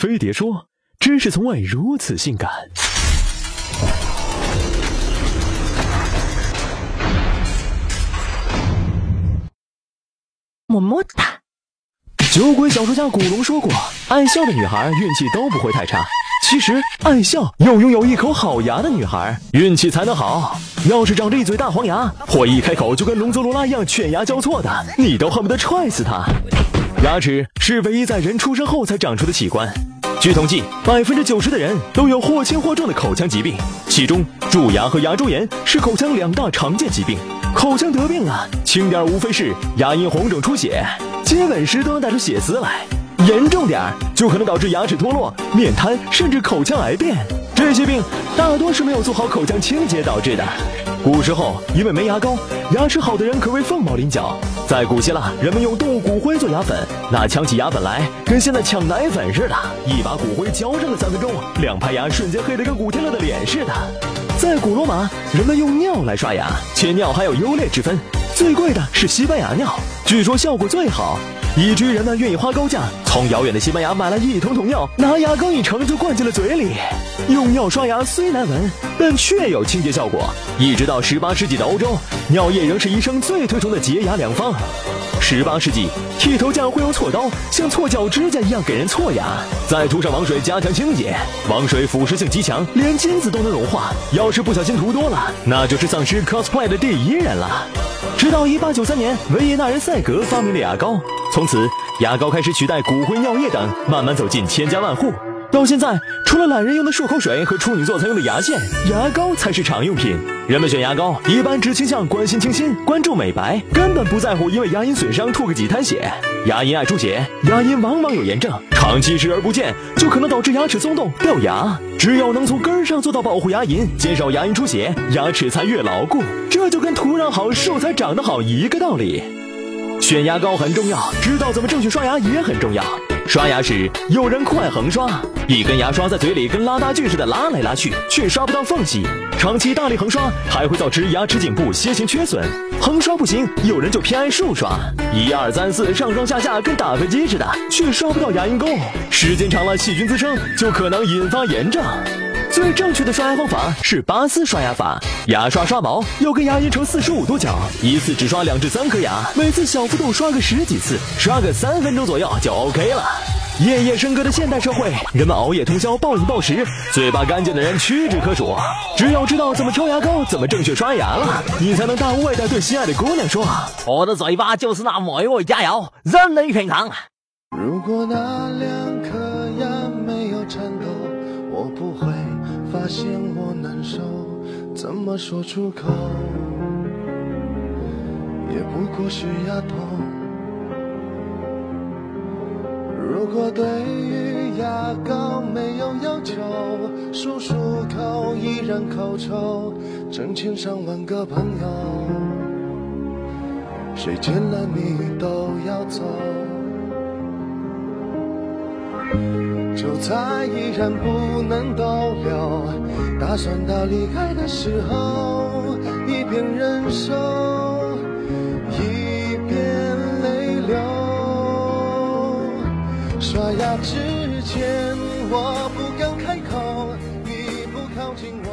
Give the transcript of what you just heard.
飞碟说：“知识从未如此性感。”么么哒。酒鬼小说家古龙说过：“爱笑的女孩运气都不会太差。”其实，爱笑又拥有一口好牙的女孩运气才能好。要是长着一嘴大黄牙，或一开口就跟龙泽罗拉一样犬牙交错的，你都恨不得踹死她。牙齿是唯一在人出生后才长出的器官。据统计，百分之九十的人都有或轻或重的口腔疾病，其中蛀牙和牙周炎是口腔两大常见疾病。口腔得病了，轻点无非是牙龈红肿出血，接吻时都能带出血丝来；严重点儿就可能导致牙齿脱落、面瘫，甚至口腔癌变。这些病大多是没有做好口腔清洁导致的。古时候，因为没牙膏，牙齿好的人可谓凤毛麟角。在古希腊，人们用动物骨灰做牙粉，那抢起牙粉来，跟现在抢奶粉似的，一把骨灰嚼上了三分钟，两排牙瞬间黑得跟古天乐的脸似的。在古罗马，人们用尿来刷牙，且尿还有优劣之分，最贵的是西班牙尿，据说效果最好。以至于人们愿意花高价从遥远的西班牙买来一桶桶尿，拿牙膏一盛就灌进了嘴里。用尿刷牙虽难闻，但确有清洁效果。一直到十八世纪的欧洲，尿液仍是医生最推崇的洁牙良方。十八世纪，剃头匠会用锉刀像锉脚指甲一样给人锉牙，再涂上王水加强清洁。王水腐蚀性极强，连金子都能融化。要是不小心涂多了，那就是丧尸 cosplay 的第一人了。直到一八九三年，维也纳人赛格发明了牙膏。从此，牙膏开始取代骨灰、尿液等，慢慢走进千家万户。到现在，除了懒人用的漱口水和处女座才用的牙线，牙膏才是常用品。人们选牙膏一般只倾向关心清新、关注美白，根本不在乎因为牙龈损伤吐个几滩血。牙龈爱出血，牙龈往往有炎症，长期视而不见，就可能导致牙齿松动、掉牙。只有能从根儿上做到保护牙龈，减少牙龈出血，牙齿才越牢固。这就跟土壤好，树才长得好一个道理。选牙膏很重要，知道怎么正确刷牙也很重要。刷牙时有人快横刷，一根牙刷在嘴里跟拉大锯似的拉来拉去，却刷不到缝隙。长期大力横刷还会造成牙齿颈部楔形缺损。横刷不行，有人就偏爱竖刷，一二三四上上下下跟打飞机似的，却刷不到牙龈沟。时间长了，细菌滋生就可能引发炎症。最正确的刷牙方法是巴斯刷牙法，牙刷刷毛要跟牙龈成四十五度角，一次只刷两至三颗牙，每次小幅度刷个十几次，刷个三分钟左右就 OK 了。夜夜笙歌的现代社会，人们熬夜通宵暴饮暴食，嘴巴干净的人屈指可数。只要知道怎么抽牙膏，怎么正确刷牙了，你才能大无畏的对心爱的姑娘说：“我的嘴巴就是那美味佳肴，任你品尝。”如果那两嫌我难受，怎么说出口？也不过是牙痛。如果对于牙膏没有要求，漱漱口依然口臭，成千上万个朋友，谁见了你都要走。就再依然不能逗留，打算他离开的时候，一边忍受，一边泪流。刷牙之前，我不敢开口，你不靠近我。